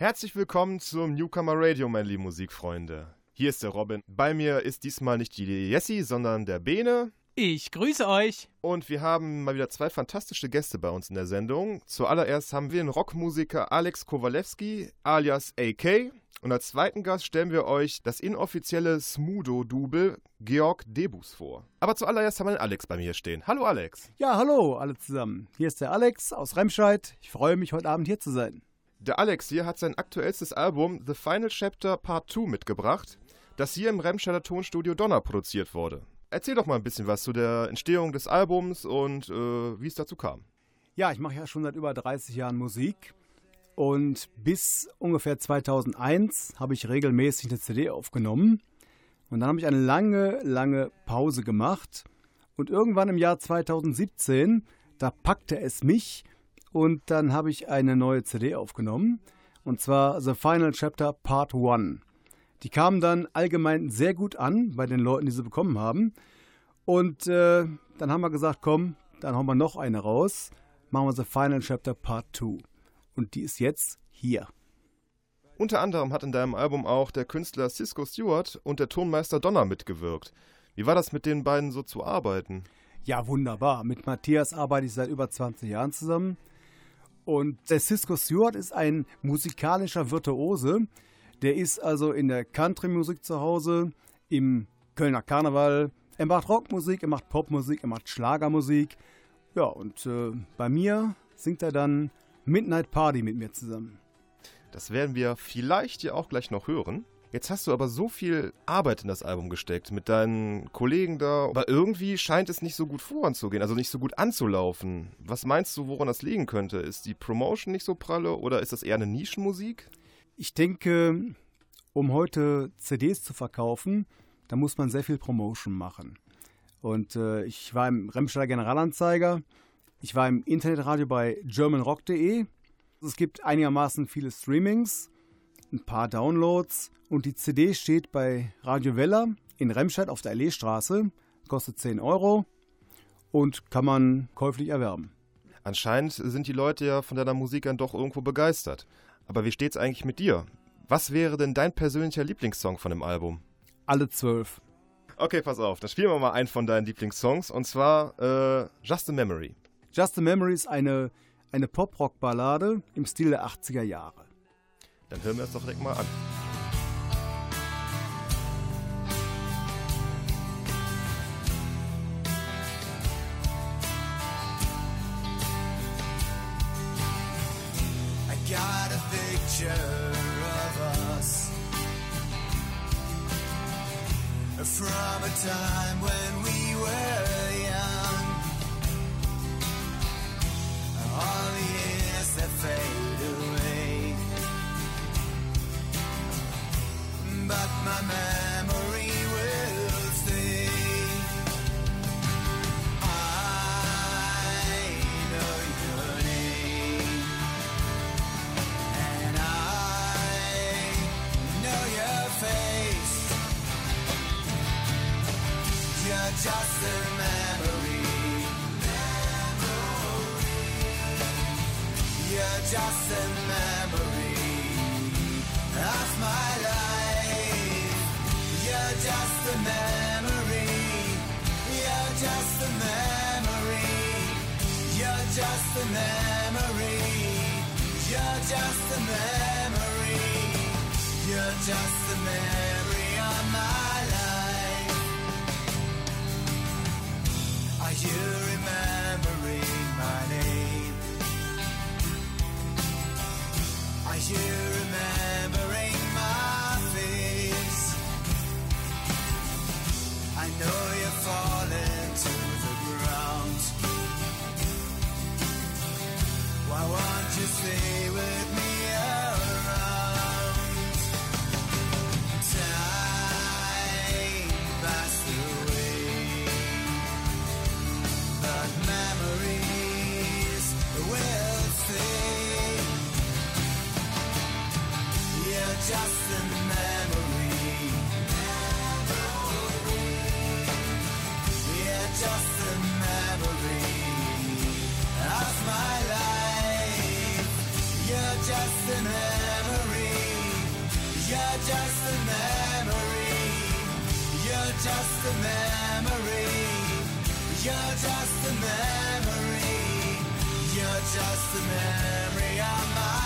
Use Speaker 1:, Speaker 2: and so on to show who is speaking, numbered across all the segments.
Speaker 1: Herzlich willkommen zum Newcomer Radio, meine lieben Musikfreunde. Hier ist der Robin. Bei mir ist diesmal nicht die Jessie, sondern der Bene.
Speaker 2: Ich grüße euch.
Speaker 1: Und wir haben mal wieder zwei fantastische Gäste bei uns in der Sendung. Zuallererst haben wir den Rockmusiker Alex Kowalewski alias AK. Und als zweiten Gast stellen wir euch das inoffizielle Smudo-Double Georg Debus vor. Aber zuallererst haben wir den Alex bei mir stehen. Hallo Alex.
Speaker 3: Ja, hallo alle zusammen. Hier ist der Alex aus Remscheid. Ich freue mich, heute Abend hier zu sein.
Speaker 1: Der Alex hier hat sein aktuellstes Album The Final Chapter Part 2 mitgebracht, das hier im Remscheider Tonstudio Donner produziert wurde. Erzähl doch mal ein bisschen was zu der Entstehung des Albums und äh, wie es dazu kam.
Speaker 3: Ja, ich mache ja schon seit über 30 Jahren Musik und bis ungefähr 2001 habe ich regelmäßig eine CD aufgenommen und dann habe ich eine lange, lange Pause gemacht und irgendwann im Jahr 2017, da packte es mich und dann habe ich eine neue CD aufgenommen und zwar The Final Chapter Part 1. Die kamen dann allgemein sehr gut an bei den Leuten, die sie bekommen haben. Und äh, dann haben wir gesagt, komm, dann hauen wir noch eine raus. Machen wir The Final Chapter Part 2. Und die ist jetzt hier.
Speaker 1: Unter anderem hat in deinem Album auch der Künstler Cisco Stewart und der Tonmeister Donner mitgewirkt. Wie war das mit den beiden so zu arbeiten?
Speaker 3: Ja, wunderbar. Mit Matthias arbeite ich seit über 20 Jahren zusammen. Und der Cisco Stewart ist ein musikalischer Virtuose. Der ist also in der Country-Musik zu Hause, im Kölner Karneval. Er macht Rockmusik, er macht Popmusik, er macht Schlagermusik. Ja, und äh, bei mir singt er dann Midnight Party mit mir zusammen.
Speaker 1: Das werden wir vielleicht ja auch gleich noch hören. Jetzt hast du aber so viel Arbeit in das Album gesteckt mit deinen Kollegen da, aber irgendwie scheint es nicht so gut voranzugehen, also nicht so gut anzulaufen. Was meinst du, woran das liegen könnte? Ist die Promotion nicht so pralle oder ist das eher eine Nischenmusik?
Speaker 3: Ich denke, um heute CDs zu verkaufen, da muss man sehr viel Promotion machen. Und äh, ich war im Remscheider Generalanzeiger, ich war im Internetradio bei germanrock.de. Es gibt einigermaßen viele Streamings, ein paar Downloads und die CD steht bei Radio Weller in Remscheid auf der Alleestraße, kostet 10 Euro und kann man käuflich erwerben.
Speaker 1: Anscheinend sind die Leute ja von deiner Musik dann doch irgendwo begeistert. Aber wie steht's eigentlich mit dir? Was wäre denn dein persönlicher Lieblingssong von dem Album?
Speaker 3: Alle zwölf.
Speaker 1: Okay, pass auf, dann spielen wir mal einen von deinen Lieblingssongs und zwar äh, Just a Memory.
Speaker 3: Just a Memory ist eine, eine Pop-Rock-Ballade im Stil der 80er Jahre.
Speaker 1: Dann hören wir es doch direkt mal an.
Speaker 4: Just a memory of my life. You're just a memory. You're just a memory. You're just a memory. You're just a memory. You're just a memory of my life. Are you memory. You're just a memory of my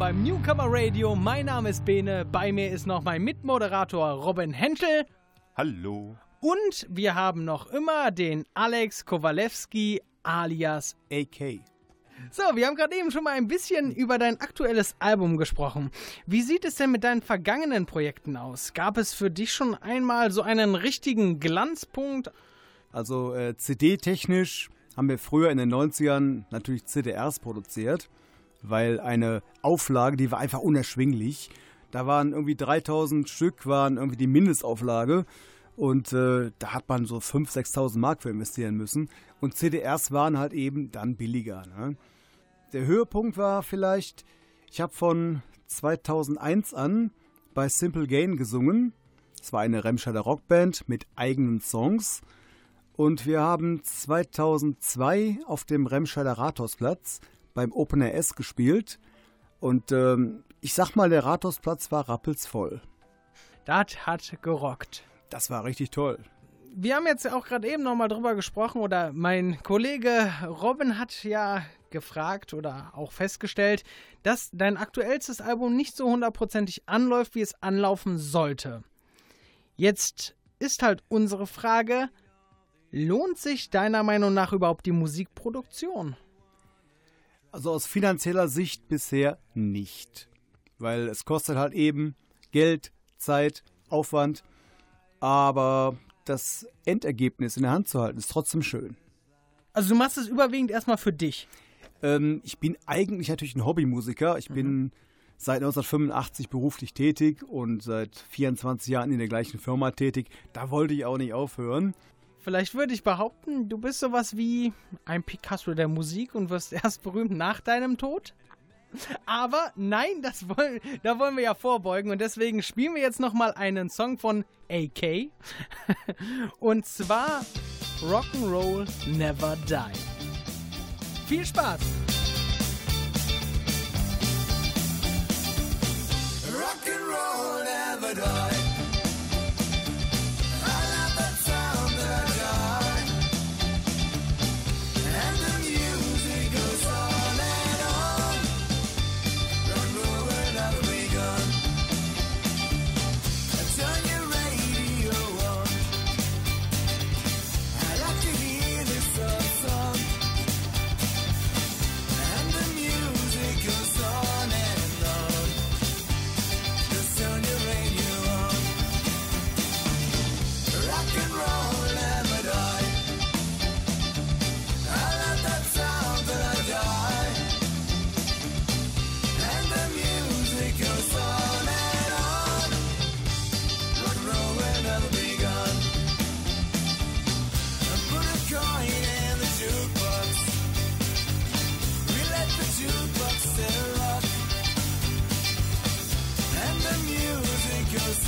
Speaker 2: beim Newcomer Radio. Mein Name ist Bene. Bei mir ist noch mein Mitmoderator Robin Henschel.
Speaker 1: Hallo.
Speaker 2: Und wir haben noch immer den Alex Kowalewski alias
Speaker 3: AK.
Speaker 2: So, wir haben gerade eben schon mal ein bisschen über dein aktuelles Album gesprochen. Wie sieht es denn mit deinen vergangenen Projekten aus? Gab es für dich schon einmal so einen richtigen Glanzpunkt?
Speaker 3: Also äh, CD-technisch haben wir früher in den 90ern natürlich CDRs produziert, weil eine Auflage, die war einfach unerschwinglich. Da waren irgendwie 3000 Stück, waren irgendwie die Mindestauflage. Und äh, da hat man so 5.000, 6.000 Mark für investieren müssen. Und CDRs waren halt eben dann billiger. Ne? Der Höhepunkt war vielleicht, ich habe von 2001 an bei Simple Gain gesungen. Es war eine Remscheider Rockband mit eigenen Songs. Und wir haben 2002 auf dem Remscheider Rathausplatz beim Open Air S gespielt. Und ähm, ich sag mal, der Rathausplatz war rappelsvoll.
Speaker 2: Das hat gerockt.
Speaker 3: Das war richtig toll.
Speaker 2: Wir haben jetzt auch gerade eben nochmal drüber gesprochen oder mein Kollege Robin hat ja gefragt oder auch festgestellt, dass dein aktuellstes Album nicht so hundertprozentig anläuft, wie es anlaufen sollte. Jetzt ist halt unsere Frage, lohnt sich deiner Meinung nach überhaupt die Musikproduktion?
Speaker 3: Also aus finanzieller Sicht bisher nicht. Weil es kostet halt eben Geld, Zeit, Aufwand. Aber das Endergebnis in der Hand zu halten, ist trotzdem schön.
Speaker 2: Also du machst es überwiegend erstmal für dich.
Speaker 3: Ähm, ich bin eigentlich natürlich ein Hobbymusiker. Ich bin seit 1985 beruflich tätig und seit 24 Jahren in der gleichen Firma tätig. Da wollte ich auch nicht aufhören.
Speaker 2: Vielleicht würde ich behaupten, du bist sowas wie ein Picasso der Musik und wirst erst berühmt nach deinem Tod. Aber nein, das wollen, da wollen wir ja vorbeugen und deswegen spielen wir jetzt nochmal einen Song von AK. Und zwar Rock'n'Roll Never Die. Viel Spaß!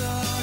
Speaker 1: star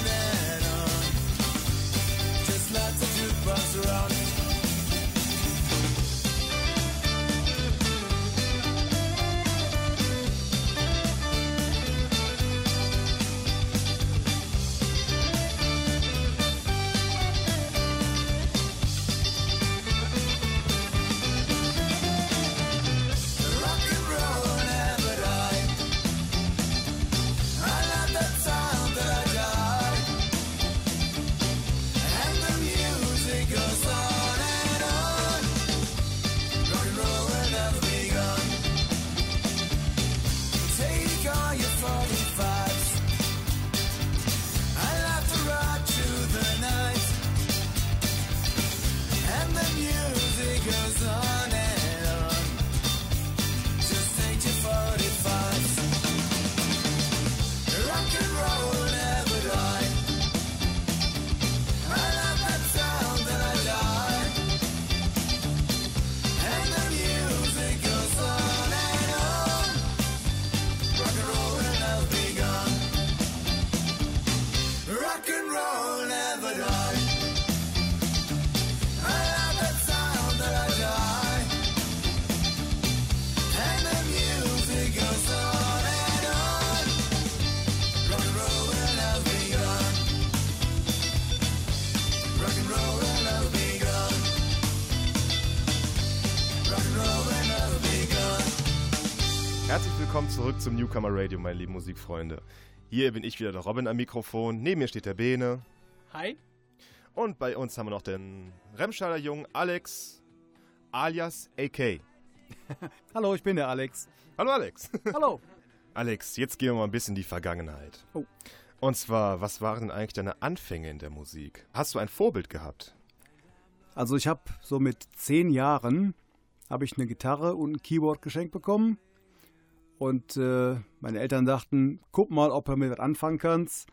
Speaker 1: zurück zum Newcomer Radio, meine lieben Musikfreunde. Hier bin ich wieder der Robin am Mikrofon, neben mir steht der Bene
Speaker 2: Hi.
Speaker 1: und bei uns haben wir noch den Remscheider Jungen Alex alias AK.
Speaker 3: Hallo, ich bin der Alex.
Speaker 1: Hallo Alex.
Speaker 3: Hallo.
Speaker 1: Alex, jetzt gehen wir mal ein bisschen in die Vergangenheit.
Speaker 3: Oh.
Speaker 1: Und zwar, was waren denn eigentlich deine Anfänge in der Musik? Hast du ein Vorbild gehabt?
Speaker 3: Also ich habe so mit zehn Jahren habe ich eine Gitarre und ein Keyboard geschenkt bekommen. Und äh, meine Eltern dachten, guck mal, ob du mit was anfangen kannst.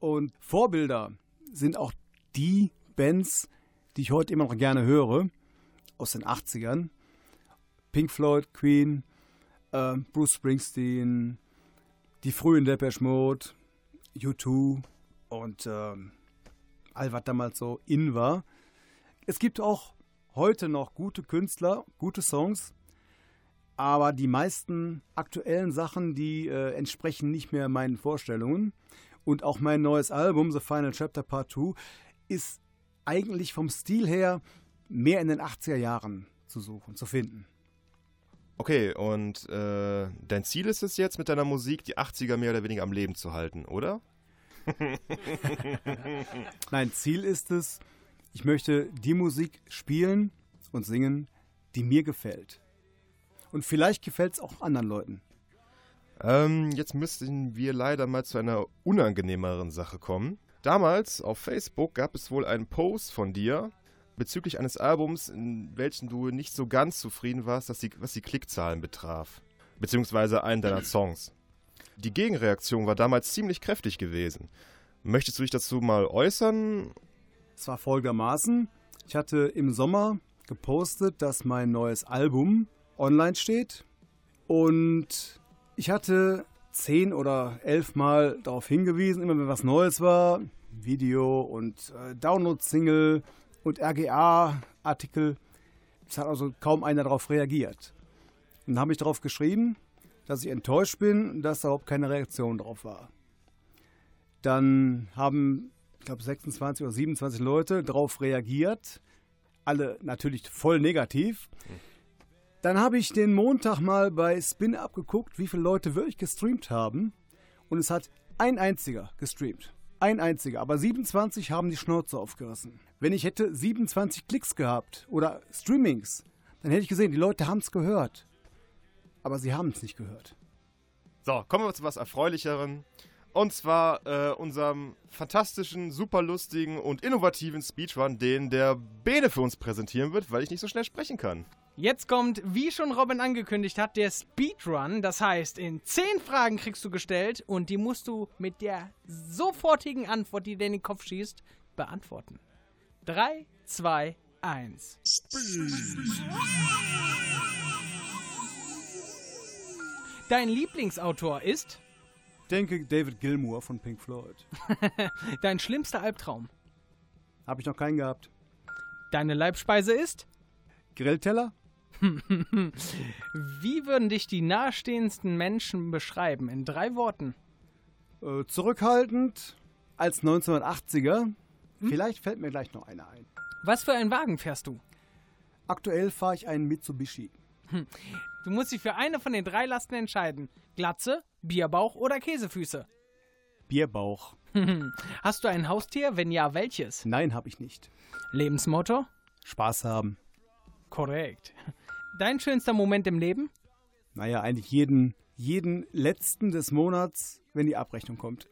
Speaker 3: Und Vorbilder sind auch die Bands, die ich heute immer noch gerne höre, aus den 80ern. Pink Floyd, Queen, äh, Bruce Springsteen, die frühen Depeche Mode, U2 und ähm, all was damals so in war. Es gibt auch heute noch gute Künstler, gute Songs, aber die meisten aktuellen Sachen, die äh, entsprechen nicht mehr meinen Vorstellungen. Und auch mein neues Album, The Final Chapter Part 2, ist eigentlich vom Stil her mehr in den 80er Jahren zu suchen, zu finden.
Speaker 1: Okay, und äh, dein Ziel ist es jetzt, mit deiner Musik die 80er mehr oder weniger am Leben zu halten, oder?
Speaker 3: Nein, Ziel ist es, ich möchte die Musik spielen und singen, die mir gefällt. Und vielleicht gefällt es auch anderen Leuten.
Speaker 1: Ähm, jetzt müssten wir leider mal zu einer unangenehmeren Sache kommen. Damals auf Facebook gab es wohl einen Post von dir bezüglich eines Albums, in welchem du nicht so ganz zufrieden warst, dass die, was die Klickzahlen betraf. Beziehungsweise einen deiner Songs. Die Gegenreaktion war damals ziemlich kräftig gewesen. Möchtest du dich dazu mal äußern?
Speaker 3: Es war folgendermaßen, ich hatte im Sommer gepostet, dass mein neues Album online steht und ich hatte zehn oder elf Mal darauf hingewiesen, immer wenn was Neues war, Video und äh, Download-Single und RGA-Artikel. Es hat also kaum einer darauf reagiert. Und dann habe ich darauf geschrieben, dass ich enttäuscht bin, dass da überhaupt keine Reaktion drauf war. Dann haben, ich glaube, 26 oder 27 Leute darauf reagiert. Alle natürlich voll negativ. Dann habe ich den Montag mal bei Spin abgeguckt, wie viele Leute wirklich gestreamt haben. Und es hat ein einziger gestreamt. Ein einziger. Aber 27 haben die Schnauze aufgerissen. Wenn ich hätte 27 Klicks gehabt oder Streamings, dann hätte ich gesehen, die Leute haben es gehört. Aber sie haben es nicht gehört.
Speaker 1: So, kommen wir zu was Erfreulicheren. Und zwar äh, unserem fantastischen, super lustigen und innovativen Speedrun, den der Bene für uns präsentieren wird, weil ich nicht so schnell sprechen kann.
Speaker 2: Jetzt kommt, wie schon Robin angekündigt hat, der Speedrun. Das heißt, in 10 Fragen kriegst du gestellt und die musst du mit der sofortigen Antwort, die dir in den Kopf schießt, beantworten. 3, 2, 1. Dein Lieblingsautor ist
Speaker 3: denke David Gilmour von Pink Floyd.
Speaker 2: dein schlimmster Albtraum.
Speaker 3: Habe ich noch keinen gehabt.
Speaker 2: Deine Leibspeise ist
Speaker 3: Grillteller?
Speaker 2: Wie würden dich die nahestehendsten Menschen beschreiben? In drei Worten.
Speaker 3: Äh, zurückhaltend als 1980er. Vielleicht fällt mir gleich noch einer ein.
Speaker 2: Was für einen Wagen fährst du?
Speaker 3: Aktuell fahre ich einen Mitsubishi.
Speaker 2: Du musst dich für eine von den drei Lasten entscheiden. Glatze, Bierbauch oder Käsefüße.
Speaker 3: Bierbauch.
Speaker 2: Hast du ein Haustier? Wenn ja, welches?
Speaker 3: Nein, habe ich nicht.
Speaker 2: Lebensmotto?
Speaker 3: Spaß haben.
Speaker 2: Korrekt. Dein schönster Moment im Leben?
Speaker 3: Naja, eigentlich jeden, jeden letzten des Monats, wenn die Abrechnung kommt.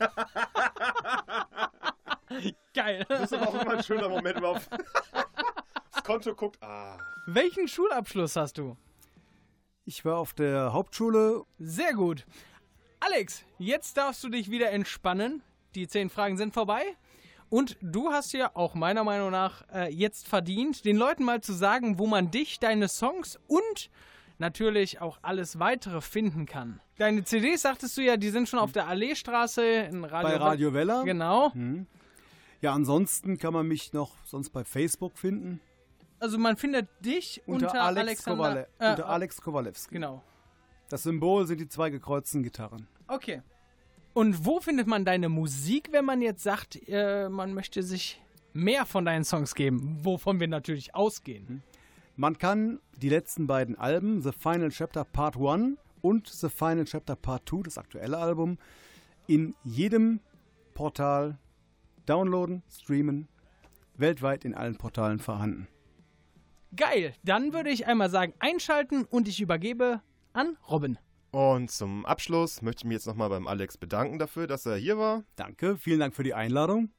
Speaker 2: Geil.
Speaker 1: Das ist aber auch immer ein schöner Moment, wenn man auf das Konto guckt. Ah.
Speaker 2: Welchen Schulabschluss hast du?
Speaker 3: Ich war auf der Hauptschule.
Speaker 2: Sehr gut. Alex, jetzt darfst du dich wieder entspannen. Die zehn Fragen sind vorbei. Und du hast ja auch meiner Meinung nach äh, jetzt verdient, den Leuten mal zu sagen, wo man dich, deine Songs und natürlich auch alles weitere finden kann. Deine CDs, sagtest du ja, die sind schon auf der Alleestraße in Radio
Speaker 3: Bei Radio Wella.
Speaker 2: Genau.
Speaker 3: Hm. Ja, ansonsten kann man mich noch sonst bei Facebook finden.
Speaker 2: Also man findet dich unter,
Speaker 3: Unter, Alex. Kowale
Speaker 2: äh,
Speaker 3: unter Alex Kowalewski.
Speaker 2: Genau.
Speaker 3: Das Symbol sind die zwei gekreuzten Gitarren.
Speaker 2: Okay. Und wo findet man deine Musik, wenn man jetzt sagt, äh, man möchte sich mehr von deinen Songs geben, wovon wir natürlich ausgehen?
Speaker 3: Man kann die letzten beiden Alben, The Final Chapter Part 1
Speaker 4: und The Final Chapter Part 2, das aktuelle Album, in jedem Portal downloaden, streamen, weltweit in allen Portalen vorhanden.
Speaker 2: Geil, dann würde ich einmal sagen, einschalten und ich übergebe an Robin.
Speaker 1: Und zum Abschluss möchte ich mich jetzt nochmal beim Alex bedanken dafür, dass er hier war.
Speaker 4: Danke, vielen Dank für die Einladung.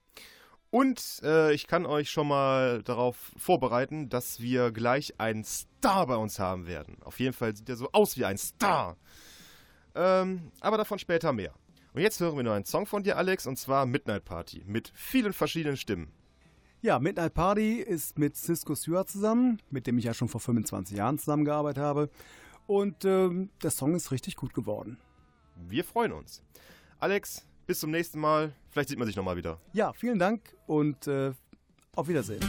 Speaker 1: Und äh, ich kann euch schon mal darauf vorbereiten, dass wir gleich einen Star bei uns haben werden. Auf jeden Fall sieht er so aus wie ein Star. Ähm, aber davon später mehr. Und jetzt hören wir noch einen Song von dir, Alex, und zwar Midnight Party mit vielen verschiedenen Stimmen.
Speaker 4: Ja, Midnight Party ist mit Cisco Stewart zusammen, mit dem ich ja schon vor 25 Jahren zusammengearbeitet habe. Und ähm, der Song ist richtig gut geworden.
Speaker 1: Wir freuen uns. Alex, bis zum nächsten Mal. Vielleicht sieht man sich nochmal wieder.
Speaker 4: Ja, vielen Dank und äh, auf Wiedersehen.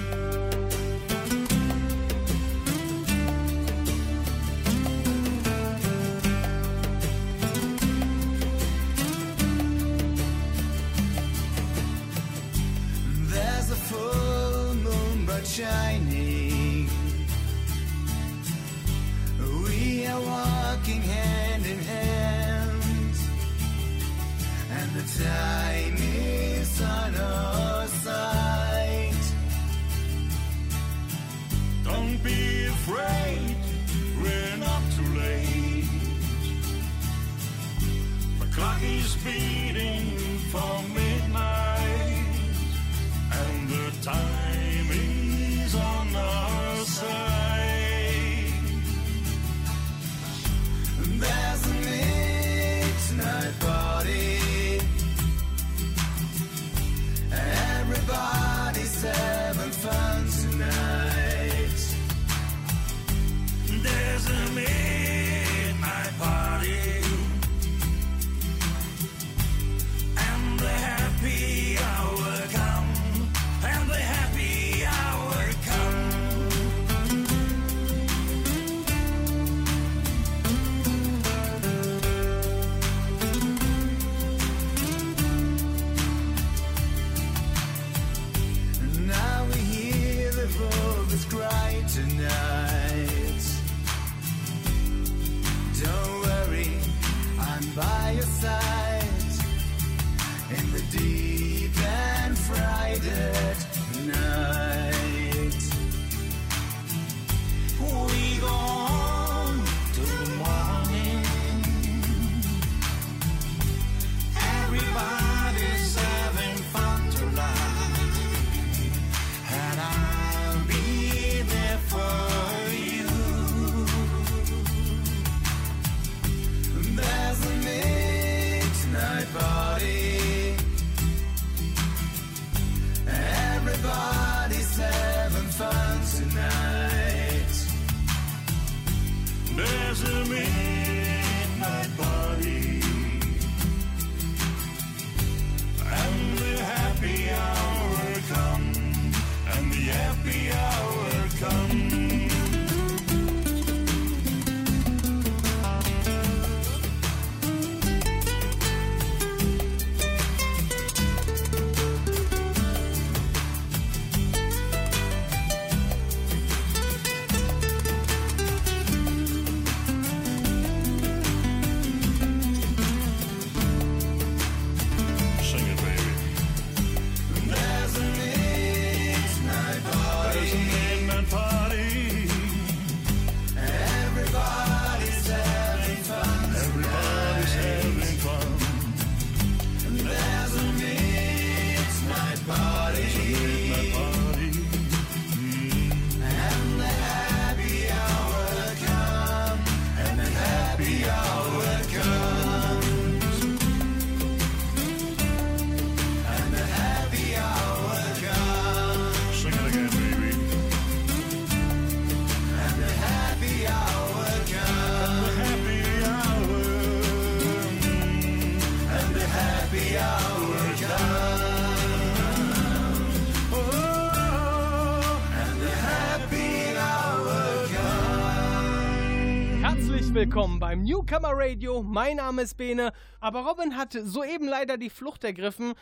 Speaker 2: Beim Newcomer Radio. Mein Name ist Bene. Aber Robin hat soeben leider die Flucht ergriffen,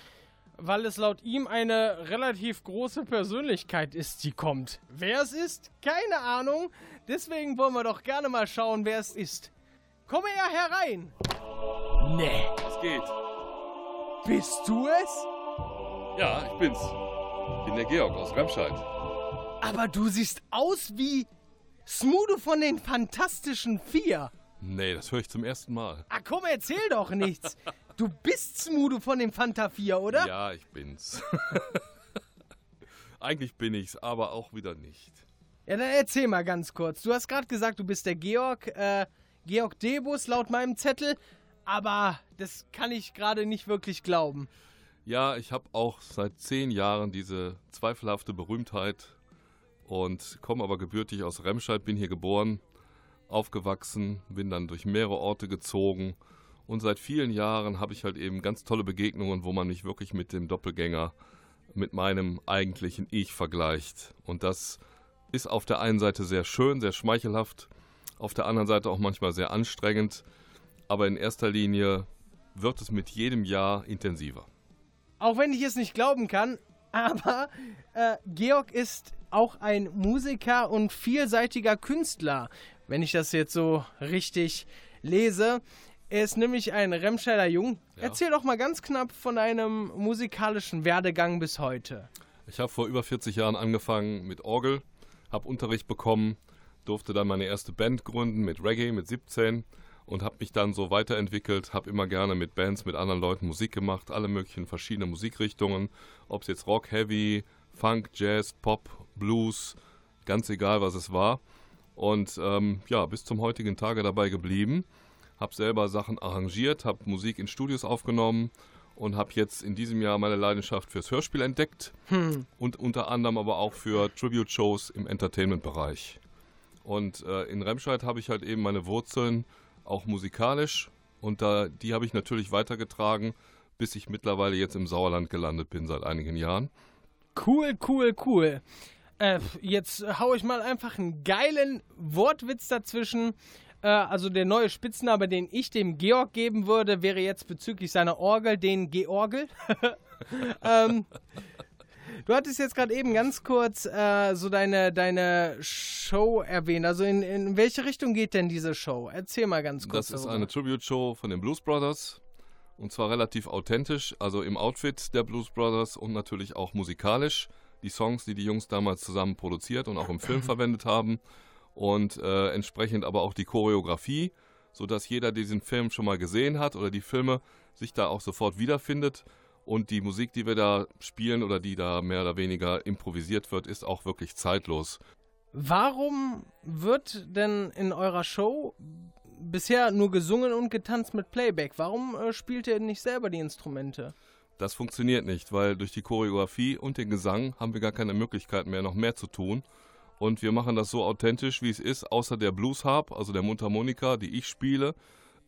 Speaker 2: weil es laut ihm eine relativ große Persönlichkeit ist, die kommt. Wer es ist? Keine Ahnung. Deswegen wollen wir doch gerne mal schauen, wer es ist. Komme her herein! Nee,
Speaker 5: Was geht?
Speaker 2: bist du es?
Speaker 5: Ja, ich bin's. Bin der Georg aus Remscheid.
Speaker 2: Aber du siehst aus wie Smudo von den Fantastischen Vier.
Speaker 5: Nee, das höre ich zum ersten Mal.
Speaker 2: Ah, komm, erzähl doch nichts. Du bist Smudo von den Fanta 4, oder?
Speaker 5: Ja, ich bin's. Eigentlich bin ich's, aber auch wieder nicht.
Speaker 2: Ja, dann erzähl mal ganz kurz. Du hast gerade gesagt, du bist der Georg, äh, Georg Debus laut meinem Zettel, aber das kann ich gerade nicht wirklich glauben.
Speaker 5: Ja, ich habe auch seit zehn Jahren diese zweifelhafte Berühmtheit und komme aber gebürtig aus Remscheid, bin hier geboren, aufgewachsen, bin dann durch mehrere Orte gezogen und seit vielen Jahren habe ich halt eben ganz tolle Begegnungen, wo man mich wirklich mit dem Doppelgänger, mit meinem eigentlichen Ich vergleicht. Und das ist auf der einen Seite sehr schön, sehr schmeichelhaft, auf der anderen Seite auch manchmal sehr anstrengend, aber in erster Linie wird es mit jedem Jahr intensiver.
Speaker 2: Auch wenn ich es nicht glauben kann, aber äh, Georg ist auch ein Musiker und vielseitiger Künstler, wenn ich das jetzt so richtig lese. Er ist nämlich ein Remscheider Jung.
Speaker 5: Ja.
Speaker 2: Erzähl doch mal ganz knapp von einem musikalischen Werdegang bis heute.
Speaker 5: Ich habe vor über 40 Jahren angefangen mit Orgel, habe Unterricht bekommen, durfte dann meine erste Band gründen mit Reggae mit 17 und habe mich dann so weiterentwickelt, habe immer gerne mit Bands, mit anderen Leuten Musik gemacht, alle möglichen verschiedene Musikrichtungen, ob es jetzt Rock, Heavy, Funk, Jazz, Pop, Blues, ganz egal was es war. Und ähm, ja, bis zum heutigen Tage dabei geblieben, habe selber Sachen arrangiert, habe Musik in Studios aufgenommen und habe jetzt in diesem Jahr meine Leidenschaft fürs Hörspiel entdeckt und unter anderem aber auch für Tribute-Shows im Entertainment-Bereich. Und äh, in Remscheid habe ich halt eben meine Wurzeln auch musikalisch und da, die habe ich natürlich weitergetragen, bis ich mittlerweile jetzt im Sauerland gelandet bin seit einigen Jahren.
Speaker 2: Cool, cool, cool. Äh, jetzt hau ich mal einfach einen geilen Wortwitz dazwischen. Äh, also der neue Spitzname, den ich dem Georg geben würde, wäre jetzt bezüglich seiner Orgel den Georgel. ähm, du hattest jetzt gerade eben ganz kurz äh, so deine, deine Show erwähnt. Also in, in welche Richtung geht denn diese Show? Erzähl mal ganz kurz.
Speaker 5: Das ist
Speaker 2: darüber.
Speaker 5: eine Tribute-Show von den Blues Brothers und zwar relativ authentisch, also im Outfit der Blues Brothers und natürlich auch musikalisch. Die Songs, die die Jungs damals zusammen produziert und auch im Film verwendet haben und äh, entsprechend aber auch die Choreografie, sodass jeder diesen Film schon mal gesehen hat oder die Filme sich da auch sofort wiederfindet. Und die Musik, die wir da spielen oder die da mehr oder weniger improvisiert wird, ist auch wirklich zeitlos.
Speaker 2: Warum wird denn in eurer Show bisher nur gesungen und getanzt mit Playback? Warum äh, spielt ihr nicht selber die Instrumente?
Speaker 5: Das funktioniert nicht, weil durch die Choreografie und den Gesang haben wir gar keine Möglichkeit mehr, noch mehr zu tun. Und wir machen das so authentisch, wie es ist, außer der Blues Harp, also der Mundharmonika, die ich spiele,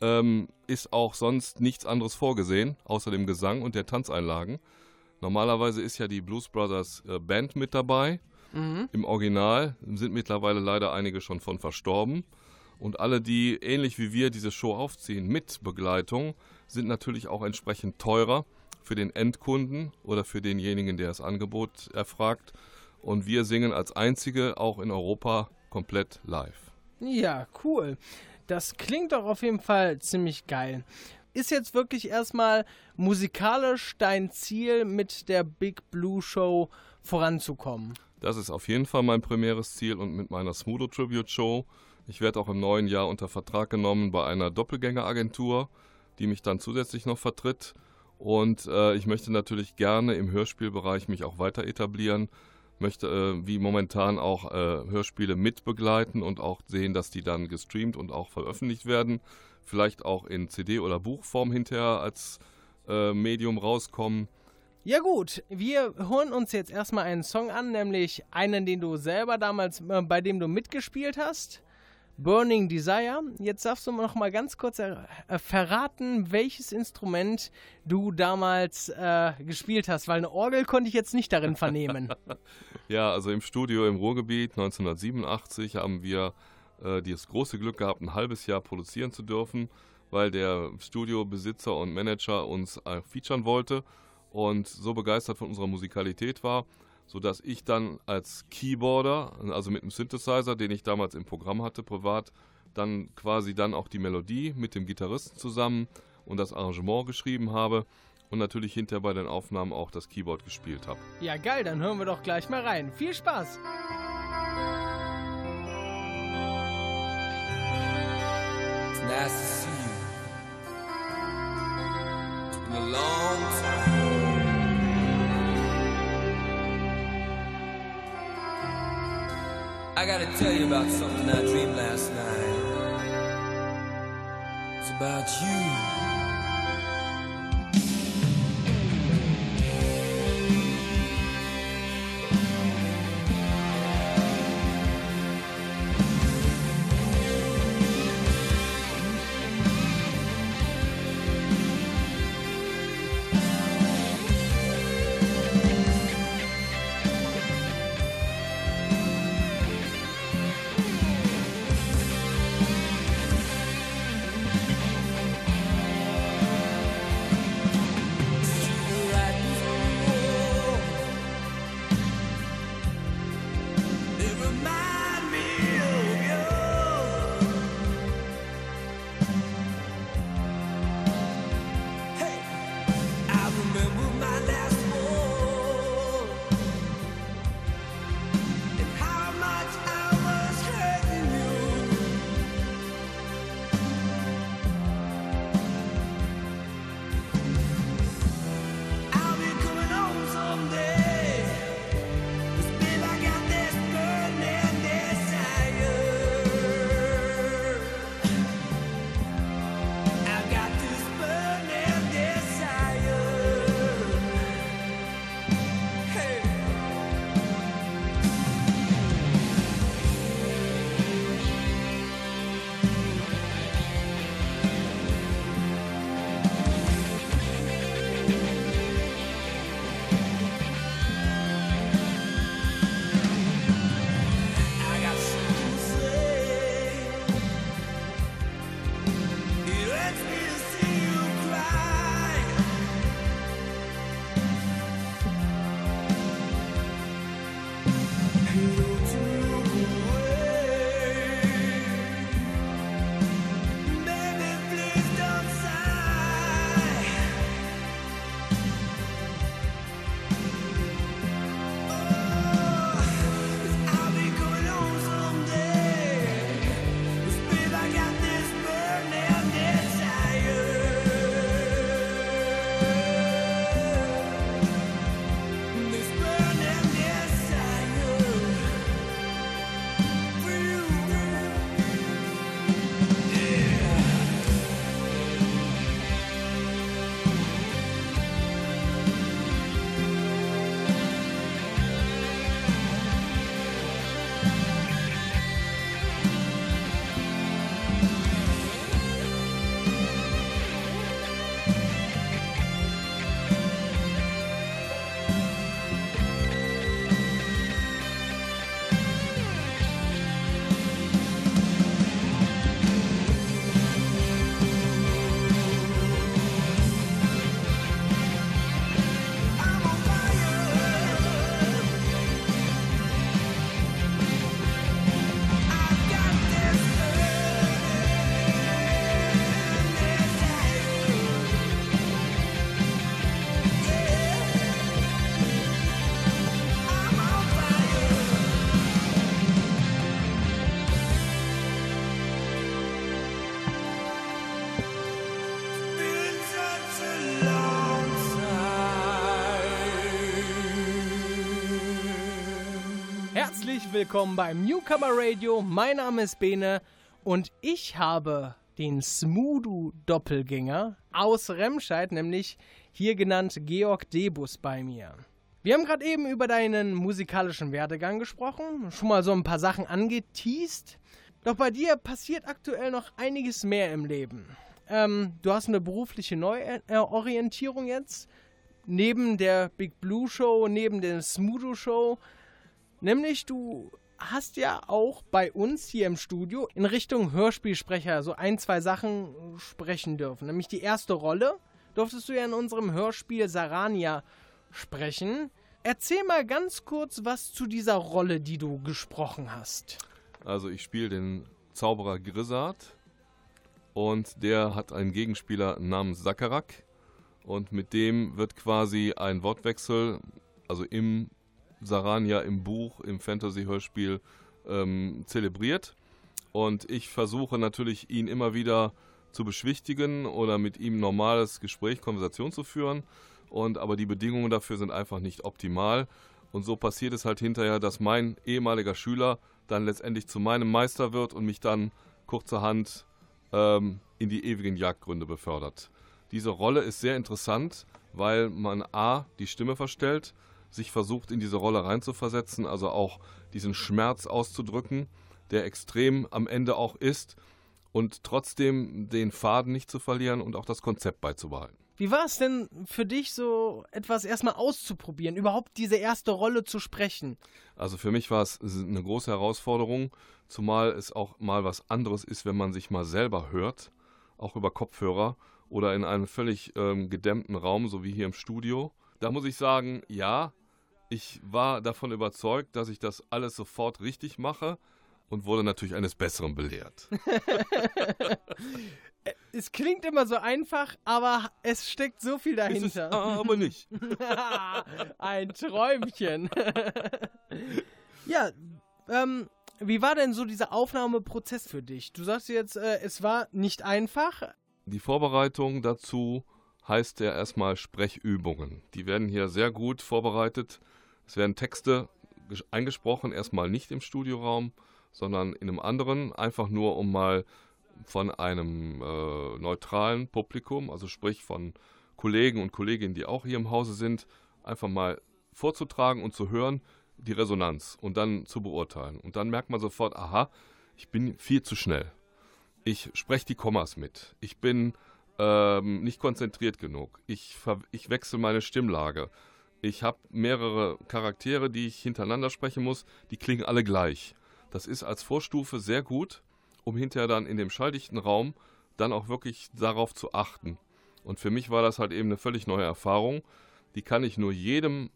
Speaker 5: ähm, ist auch sonst nichts anderes vorgesehen, außer dem Gesang und der Tanzeinlagen. Normalerweise ist ja die Blues Brothers äh, Band mit dabei. Im Original sind mittlerweile leider einige schon von verstorben. Und alle, die ähnlich wie wir diese Show aufziehen mit Begleitung, sind natürlich auch entsprechend teurer für den Endkunden oder für denjenigen, der das Angebot erfragt. Und wir singen als einzige auch in Europa komplett live.
Speaker 2: Ja, cool. Das klingt doch auf jeden Fall ziemlich geil. Ist jetzt wirklich erstmal musikalisch dein Ziel, mit der Big Blue Show voranzukommen?
Speaker 5: Das ist auf jeden Fall mein primäres Ziel und mit meiner Smudo Tribute Show. Ich werde auch im neuen Jahr unter Vertrag genommen bei einer Doppelgängeragentur, die mich dann zusätzlich noch vertritt. Und äh, ich möchte natürlich gerne im Hörspielbereich mich auch weiter etablieren, möchte äh, wie momentan auch äh, Hörspiele mitbegleiten und auch sehen, dass die dann gestreamt und auch veröffentlicht werden. Vielleicht auch in CD- oder Buchform hinterher als äh, Medium rauskommen.
Speaker 2: Ja gut, wir hören uns jetzt erstmal einen Song an, nämlich einen, den du selber damals, äh, bei dem du mitgespielt hast. Burning Desire. Jetzt darfst du noch mal ganz kurz äh, verraten, welches Instrument du damals äh, gespielt hast, weil eine Orgel konnte ich jetzt nicht darin vernehmen.
Speaker 5: Ja, also im Studio im Ruhrgebiet 1987 haben wir äh, das große Glück gehabt, ein halbes Jahr produzieren zu dürfen, weil der Studiobesitzer und Manager uns äh, featuren wollte und so begeistert von unserer Musikalität war, sodass ich dann als Keyboarder, also mit einem Synthesizer, den ich damals im Programm hatte, privat, dann quasi dann auch die Melodie mit dem Gitarristen zusammen und das Arrangement geschrieben habe und natürlich hinterher bei den Aufnahmen auch das Keyboard gespielt habe.
Speaker 2: Ja, geil, dann hören wir doch gleich mal rein. Viel Spaß!
Speaker 6: It's nice to see you. It's been a long time. I gotta tell you about something I dreamed last night. It's about you.
Speaker 2: Willkommen beim Newcomer Radio. Mein Name ist Bene und ich habe den Smudu-Doppelgänger aus Remscheid, nämlich hier genannt Georg Debus bei mir. Wir haben gerade eben über deinen musikalischen Werdegang gesprochen, schon mal so ein paar Sachen angeteased. Doch bei dir passiert aktuell noch einiges mehr im Leben. Ähm, du hast eine berufliche Neuorientierung jetzt. Neben der Big Blue Show, neben der Smudo Show. Nämlich du hast ja auch bei uns hier im Studio in Richtung Hörspielsprecher so ein, zwei Sachen sprechen dürfen. Nämlich die erste Rolle durftest du ja in unserem Hörspiel Sarania sprechen. Erzähl mal ganz kurz was zu dieser Rolle, die du gesprochen hast.
Speaker 5: Also ich spiele den Zauberer Grizzard und der hat einen Gegenspieler namens Sakarak und mit dem wird quasi ein Wortwechsel, also im Sarania, im Buch, im Fantasy-Hörspiel ähm, zelebriert. Und ich versuche natürlich, ihn immer wieder zu beschwichtigen oder mit ihm normales Gespräch, Konversation zu führen. Und aber die Bedingungen dafür sind einfach nicht optimal. Und so passiert es halt hinterher, dass mein ehemaliger Schüler dann letztendlich zu meinem Meister wird und mich dann kurzerhand ähm, in die ewigen Jagdgründe befördert. Diese Rolle ist sehr interessant, weil man A, die Stimme verstellt, sich versucht, in diese Rolle reinzuversetzen, also auch diesen Schmerz auszudrücken, der extrem am Ende auch ist und trotzdem den Faden nicht zu verlieren und auch das Konzept beizubehalten.
Speaker 2: Wie war es denn für dich, so etwas erstmal auszuprobieren, überhaupt diese erste Rolle zu sprechen?
Speaker 5: Also für mich war es eine große Herausforderung, zumal es auch mal was anderes ist, wenn man sich mal selber hört, auch über Kopfhörer oder in einem völlig ähm, gedämmten Raum, so wie hier im Studio. Da muss ich sagen, ja, ich war davon überzeugt, dass ich das alles sofort richtig mache und wurde natürlich eines Besseren belehrt.
Speaker 2: Es klingt immer so einfach, aber es steckt so viel
Speaker 5: Ist es
Speaker 2: dahinter.
Speaker 5: aber nicht.
Speaker 2: Ein Träumchen. ja, ähm, wie war denn so dieser Aufnahmeprozess für dich? Du sagst jetzt, äh, es war nicht einfach.
Speaker 5: Die Vorbereitung dazu heißt ja erstmal Sprechübungen. Die werden hier sehr gut vorbereitet. Es werden Texte ges- eingesprochen, erstmal nicht im Studioraum, sondern in einem anderen, einfach nur um mal von einem äh, neutralen Publikum, also sprich von Kollegen und Kolleginnen, die auch hier im Hause sind, einfach mal vorzutragen und zu hören, die Resonanz und dann zu beurteilen. Und dann merkt man sofort, aha, ich bin viel zu schnell. Ich spreche die Kommas mit. Ich bin ähm, nicht konzentriert genug. Ich, ich wechsle meine Stimmlage. Ich habe mehrere Charaktere, die ich hintereinander sprechen muss. Die klingen alle gleich. Das ist als Vorstufe sehr gut, um hinterher dann in dem schalldichten Raum dann auch wirklich darauf zu achten. Und für mich war das halt eben eine völlig neue Erfahrung. Die kann ich nur jedem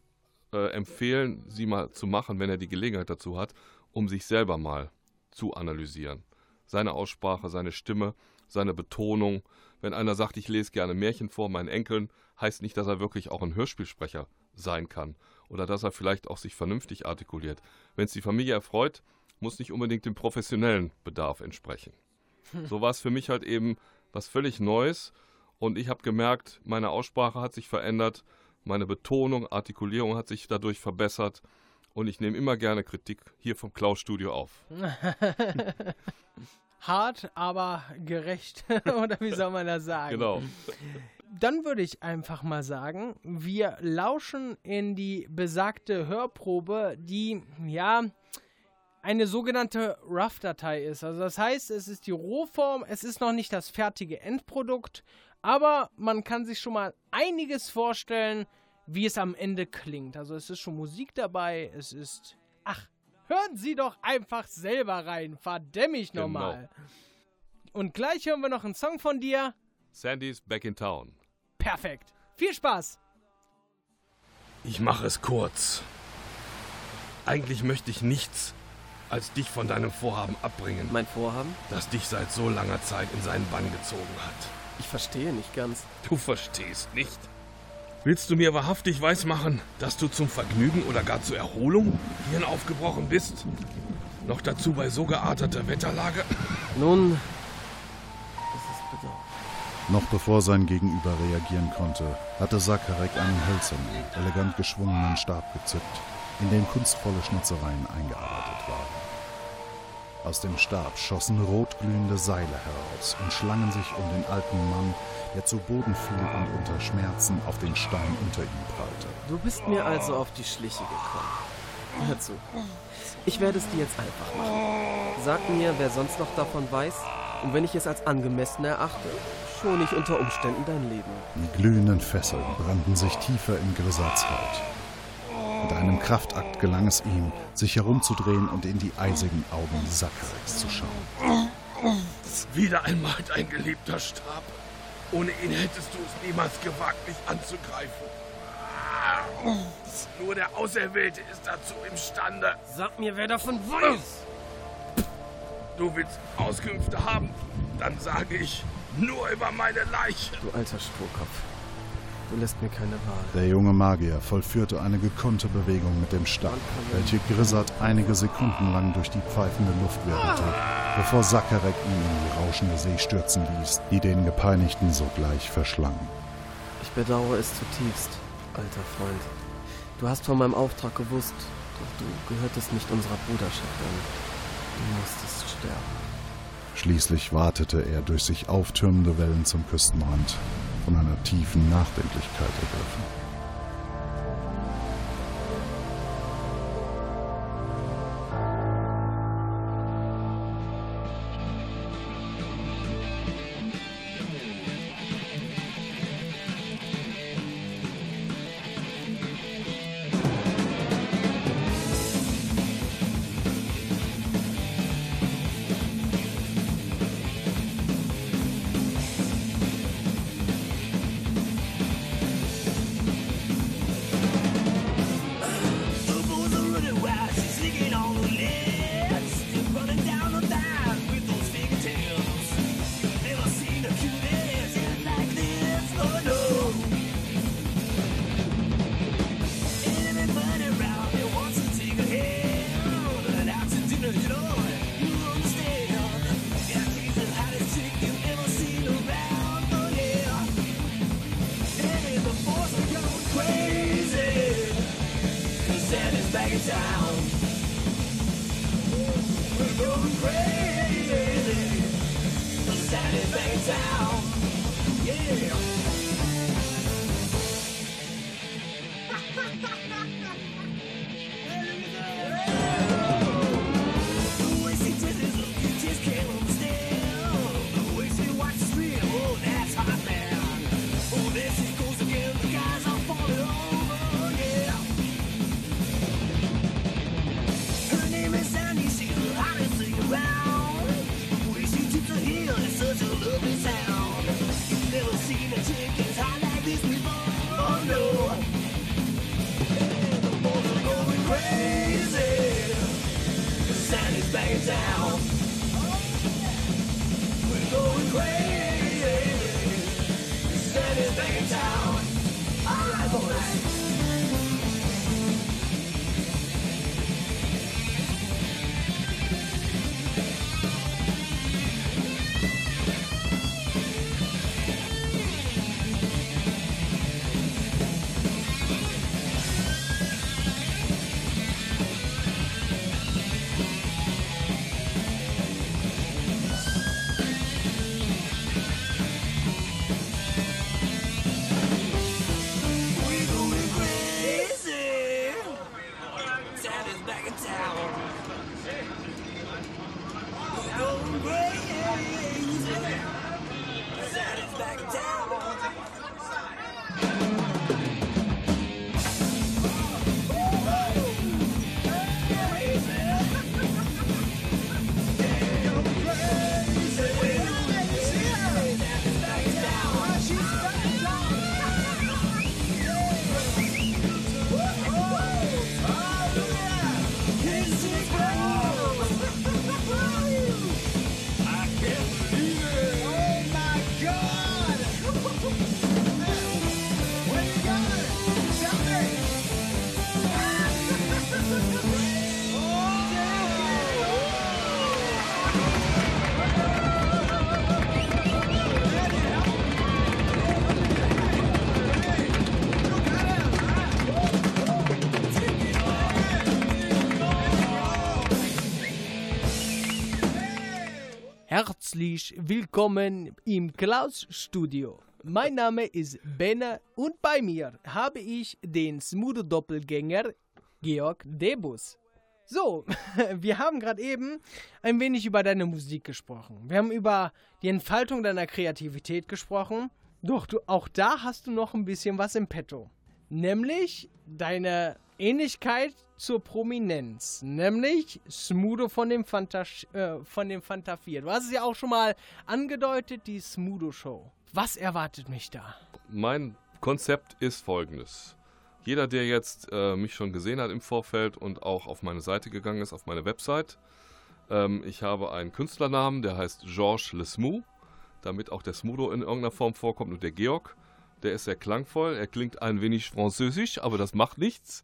Speaker 5: äh, empfehlen, sie mal zu machen, wenn er die Gelegenheit dazu hat, um sich selber mal zu analysieren. Seine Aussprache, seine Stimme, seine Betonung. Wenn einer sagt, ich lese gerne Märchen vor meinen Enkeln, heißt nicht, dass er wirklich auch ein Hörspielsprecher sein kann oder dass er vielleicht auch sich vernünftig artikuliert. Wenn es die Familie erfreut, muss nicht unbedingt dem professionellen Bedarf entsprechen. So war es für mich halt eben was völlig Neues und ich habe gemerkt, meine Aussprache hat sich verändert, meine Betonung, Artikulierung hat sich dadurch verbessert und ich nehme immer gerne Kritik hier vom Klaus Studio auf.
Speaker 2: Hart, aber gerecht. Oder wie soll man das sagen?
Speaker 5: Genau.
Speaker 2: Dann würde ich einfach mal sagen, wir lauschen in die besagte Hörprobe, die ja eine sogenannte Rough-Datei ist. Also das heißt, es ist die Rohform, es ist noch nicht das fertige Endprodukt, aber man kann sich schon mal einiges vorstellen, wie es am Ende klingt. Also es ist schon Musik dabei, es ist... Ach, hören Sie doch einfach selber rein, verdämmig
Speaker 5: Genau.
Speaker 2: nochmal. Und gleich hören wir noch einen Song von dir.
Speaker 5: Sandy's back in town.
Speaker 2: Perfekt. Viel Spaß.
Speaker 7: Ich mache es kurz. Eigentlich möchte ich nichts als dich von deinem Vorhaben abbringen,
Speaker 8: Mein Vorhaben?
Speaker 7: das dich seit so langer Zeit in seinen Bann gezogen hat.
Speaker 8: Ich verstehe nicht ganz.
Speaker 7: Du verstehst nicht. Willst du mir wahrhaftig weismachen, dass du zum Vergnügen oder gar zur Erholung hierhin aufgebrochen bist? Noch dazu bei so gearteter Wetterlage?
Speaker 8: Nun, das ist bedauerlich.
Speaker 9: Noch bevor sein Gegenüber reagieren konnte, hatte Sakarek einen hölzernen, elegant geschwungenen Stab gezückt, in dem kunstvolle Schnitzereien eingearbeitet waren. Aus dem Stab schossen rotglühende Seile heraus und schlangen sich um den alten Mann, der zu Boden fiel und unter Schmerzen auf den Stein unter ihm prallte.
Speaker 8: Du bist mir also auf die Schliche gekommen. Hör zu. Ich werde es dir jetzt einfach machen. Sag mir, wer sonst noch davon weiß. Und wenn ich es als angemessen erachte, schone ich unter Umständen dein Leben.
Speaker 9: Die glühenden Fesseln brannten sich tiefer in Grisards Haut. Mit einem Kraftakt gelang es ihm, sich herumzudrehen und in die eisigen Augen Sakareks zu schauen.
Speaker 7: Wieder einmal dein geliebter Stab. Ohne ihn hättest du es niemals gewagt, mich anzugreifen. Nur der Auserwählte ist dazu imstande.
Speaker 8: Sag mir, wer davon weiß.
Speaker 7: Du willst Auskünfte haben? Dann sage ich nur über meine Leiche.
Speaker 8: Du alter Strohkopf. Du lässt mir keine Wahl.
Speaker 6: Der junge Magier vollführte eine gekonnte Bewegung mit dem Stab, welche Grissert einige Sekunden lang durch die pfeifende Luft wirbelte, bevor Sakarek ihn in die rauschende See stürzen ließ, die den Gepeinigten sogleich verschlang.
Speaker 8: Ich bedauere es zutiefst, alter Freund. Du hast von meinem Auftrag gewusst, doch du gehörtest nicht unserer Bruderschaft an. Du musstest sterben.
Speaker 6: Schließlich watete er durch sich auftürmende Wellen zum Küstenrand, von einer tiefen Nachdenklichkeit ergriffen.
Speaker 2: Herzlich willkommen im Klaus Studio. Mein Name ist Benne und bei mir habe ich den Smudo Doppelgänger Georg Debus. So, wir haben gerade eben ein wenig über deine Musik gesprochen. Wir haben über die Entfaltung deiner Kreativität gesprochen. Doch du, auch da hast du noch ein bisschen was im Petto. Nämlich deine Ähnlichkeit zur Prominenz. Nämlich Smudo von dem Fanta, äh, von dem Fanta 4. Du hast es ja auch schon mal angedeutet, die Smudo Show. Was erwartet mich da?
Speaker 5: Mein Konzept ist folgendes. Jeder, der jetzt äh, mich schon gesehen hat im Vorfeld und auch auf meine Seite gegangen ist, auf meine Website, Ähm, ich habe einen Künstlernamen, der heißt Georges Lesmou, damit auch der Smudo in irgendeiner Form vorkommt und der Georg. Der ist sehr klangvoll, er klingt ein wenig französisch, aber das macht nichts,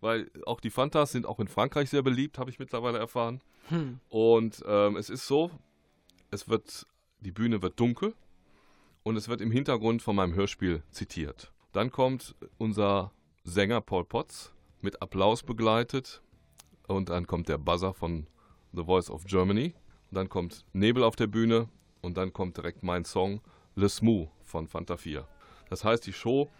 Speaker 5: weil auch die Fantas sind auch in Frankreich sehr beliebt, habe ich mittlerweile erfahren.
Speaker 2: Hm.
Speaker 5: Und ähm, es ist so, es wird, die Bühne wird dunkel und es wird im Hintergrund von meinem Hörspiel zitiert. Dann kommt unser Sänger Paul Potts mit Applaus begleitet und dann kommt der Buzzer von The Voice of Germany. Und dann kommt Nebel auf der Bühne und dann kommt direkt mein Song Le Smou von Fanta 4. Das heißt, die Show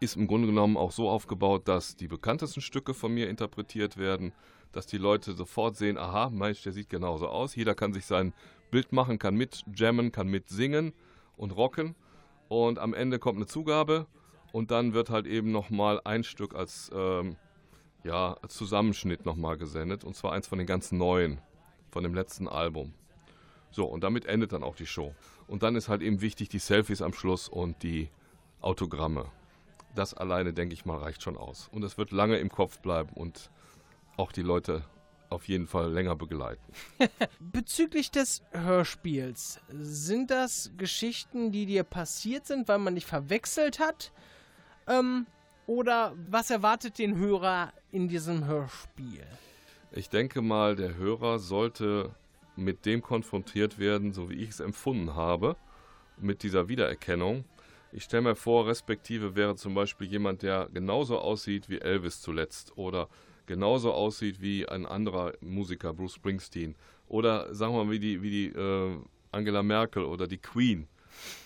Speaker 5: ist im Grunde genommen auch so aufgebaut, dass die bekanntesten Stücke von mir interpretiert werden, dass die Leute sofort sehen, aha, Mensch, der sieht genauso aus. Jeder kann sich sein Bild machen, kann mit jammen, kann mit singen und rocken. Und am Ende kommt eine Zugabe und dann wird halt eben nochmal ein Stück als, ähm, ja, Zusammenschnitt nochmal gesendet. Und zwar eins von den ganz neuen, von dem letzten Album. So, und damit endet dann auch die Show. Und dann ist halt eben wichtig die Selfies am Schluss und die Autogramme. Das alleine, denke ich mal, reicht schon aus. Und es wird lange im Kopf bleiben und auch die Leute auf jeden Fall länger begleiten.
Speaker 2: Bezüglich des Hörspiels, sind das Geschichten, die dir passiert sind, weil man dich verwechselt hat? Ähm, oder was erwartet den Hörer in diesem Hörspiel?
Speaker 5: Ich denke mal, der Hörer sollte mit dem konfrontiert werden, so wie ich es empfunden habe, mit dieser Wiedererkennung. Ich stelle mir vor, respektive wäre zum Beispiel jemand, der genauso aussieht wie Elvis zuletzt oder genauso aussieht wie ein anderer Musiker, Bruce Springsteen oder sagen wir mal wie die, wie die äh, Angela Merkel oder die Queen.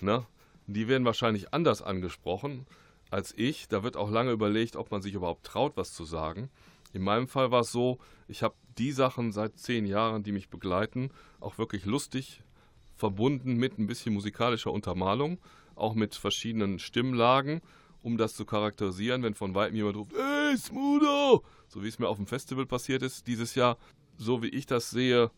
Speaker 5: Ne? Die werden wahrscheinlich anders angesprochen als ich. Da wird auch lange überlegt, ob man sich überhaupt traut, was zu sagen. In meinem Fall war es so, ich habe die Sachen seit zehn Jahren, die mich begleiten, auch wirklich lustig verbunden mit ein bisschen musikalischer Untermalung, auch mit verschiedenen Stimmlagen, um das zu charakterisieren, wenn von weitem jemand ruft, ey, Smudo! So wie es mir auf dem Festival passiert ist dieses Jahr. So wie ich das sehe,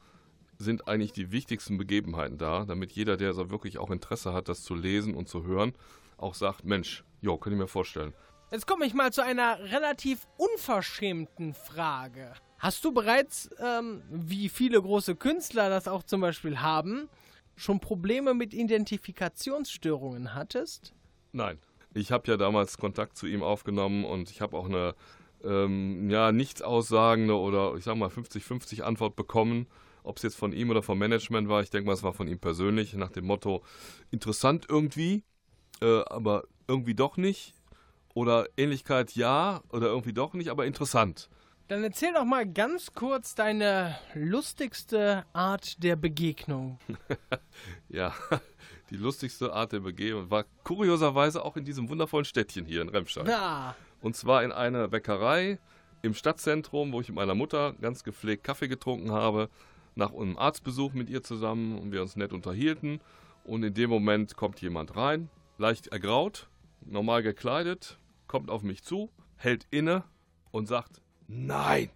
Speaker 5: sind eigentlich die wichtigsten Begebenheiten da, damit jeder, der so wirklich auch Interesse hat, das zu lesen und zu hören, auch sagt, Mensch, jo, könnte ich mir vorstellen.
Speaker 2: Jetzt komme ich mal zu einer relativ unverschämten Frage. Hast du bereits, ähm, wie viele große Künstler das auch zum Beispiel haben, schon Probleme mit Identifikationsstörungen hattest?
Speaker 5: Nein. Ich habe ja damals Kontakt zu ihm aufgenommen und ich habe auch eine ähm, ja, nichts aussagende oder ich sag mal 50-50 Antwort bekommen. Ob es jetzt von ihm oder vom Management war, ich denke mal, es war von ihm persönlich, nach dem Motto, interessant irgendwie, äh, aber irgendwie doch nicht. Oder Ähnlichkeit ja, oder irgendwie doch nicht, aber interessant.
Speaker 2: Dann erzähl doch mal ganz kurz deine lustigste Art der Begegnung.
Speaker 5: Ja, die lustigste Art der Begehung war kurioserweise auch in diesem wundervollen Städtchen hier in Remscheid.
Speaker 2: Na,
Speaker 5: Und zwar in einer Bäckerei im Stadtzentrum, wo ich mit meiner Mutter ganz gepflegt Kaffee getrunken habe, nach einem Arztbesuch mit ihr zusammen und wir uns nett unterhielten. Und in dem Moment kommt jemand rein, leicht ergraut, normal gekleidet, kommt auf mich zu, hält inne und sagt, nein,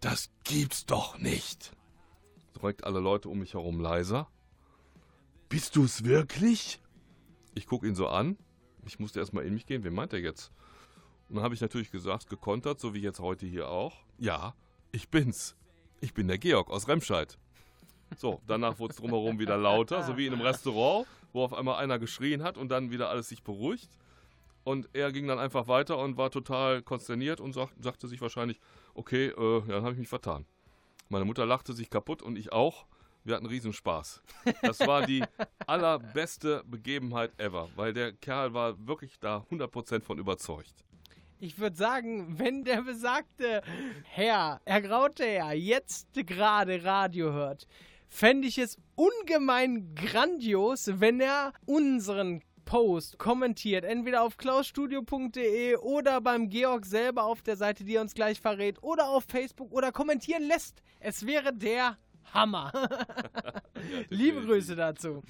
Speaker 5: das gibt's doch nicht. Direkt alle Leute um mich herum leiser. Bist du's wirklich? Ich gucke ihn so an. Ich musste erstmal in mich gehen. Wen meint er jetzt? Und dann habe ich natürlich gesagt, gekontert, so wie jetzt heute hier auch. Ja, ich bin's. Ich bin der Georg aus Remscheid. So, danach wurde es drumherum wieder lauter, so wie in einem Restaurant, wo auf einmal einer geschrien hat und dann wieder alles sich beruhigt. Und er ging dann einfach weiter und war total konsterniert und sag, sagte sich wahrscheinlich, okay, äh, ja, dann habe ich mich vertan. Meine Mutter lachte sich kaputt und ich auch. Wir hatten riesen Spaß. Das war die allerbeste Begebenheit ever, weil der Kerl war wirklich da 100% von überzeugt.
Speaker 2: ich würde sagen, wenn der besagte Herr, ergraute Herr, jetzt gerade Radio hört, fände ich es ungemein grandios, wenn er unseren Post kommentiert, entweder auf klausstudio.de oder beim Georg selber auf der Seite, die er uns gleich verrät, oder auf Facebook oder kommentieren lässt. Es wäre der Hammer. Liebe Grüße dazu.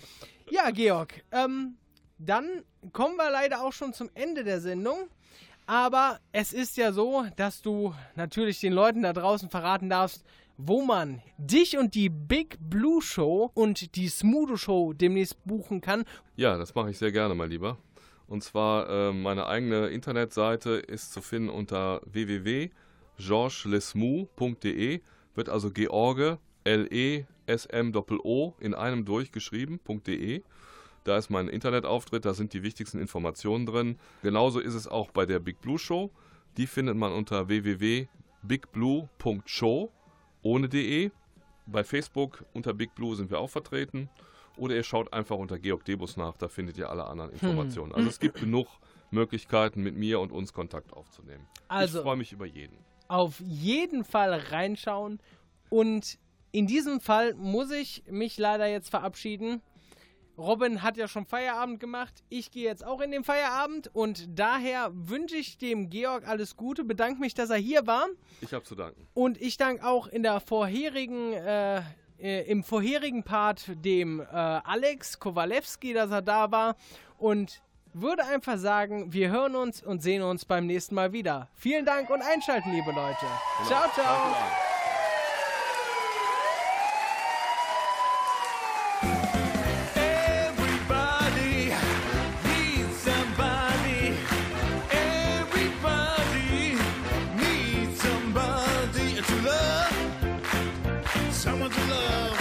Speaker 2: Ja, Georg, ähm, dann kommen wir leider auch schon zum Ende der Sendung. Aber es ist ja so, dass du natürlich den Leuten da draußen verraten darfst, wo man dich und die Big Blue Show und die Smudo Show demnächst buchen kann.
Speaker 5: Ja, das mache ich sehr gerne, mein Lieber. Und zwar äh, meine eigene Internetseite ist zu finden unter www.georgeslesmou.de. Wird also George L-E-S-M-O in einem durchgeschrieben.de. Da ist mein Internetauftritt, da sind die wichtigsten Informationen drin. Genauso ist es auch bei der Big Blue Show. Die findet man unter www.bigblue.show ohne de. Bei Facebook unter Big Blue sind wir auch vertreten. Oder ihr schaut einfach unter Georg Debus nach, da findet ihr alle anderen Informationen. Also es gibt genug Möglichkeiten, mit mir und uns Kontakt aufzunehmen.
Speaker 2: Also-
Speaker 5: ich freue mich über jeden.
Speaker 2: auf jeden Fall reinschauen. Und in diesem Fall muss ich mich leider jetzt verabschieden. Robin hat ja schon Feierabend gemacht. Ich gehe jetzt auch in den Feierabend und daher wünsche ich dem Georg alles Gute, bedanke mich, dass er hier war.
Speaker 5: Ich habe zu danken.
Speaker 2: Und ich danke auch in der vorherigen, äh, äh, im vorherigen Part dem äh, Alex Kowalewski, dass er da war. Und würde einfach sagen, wir hören uns und sehen uns beim nächsten Mal wieder. Vielen Dank und einschalten, liebe Leute. Ciao, ciao.
Speaker 10: much love.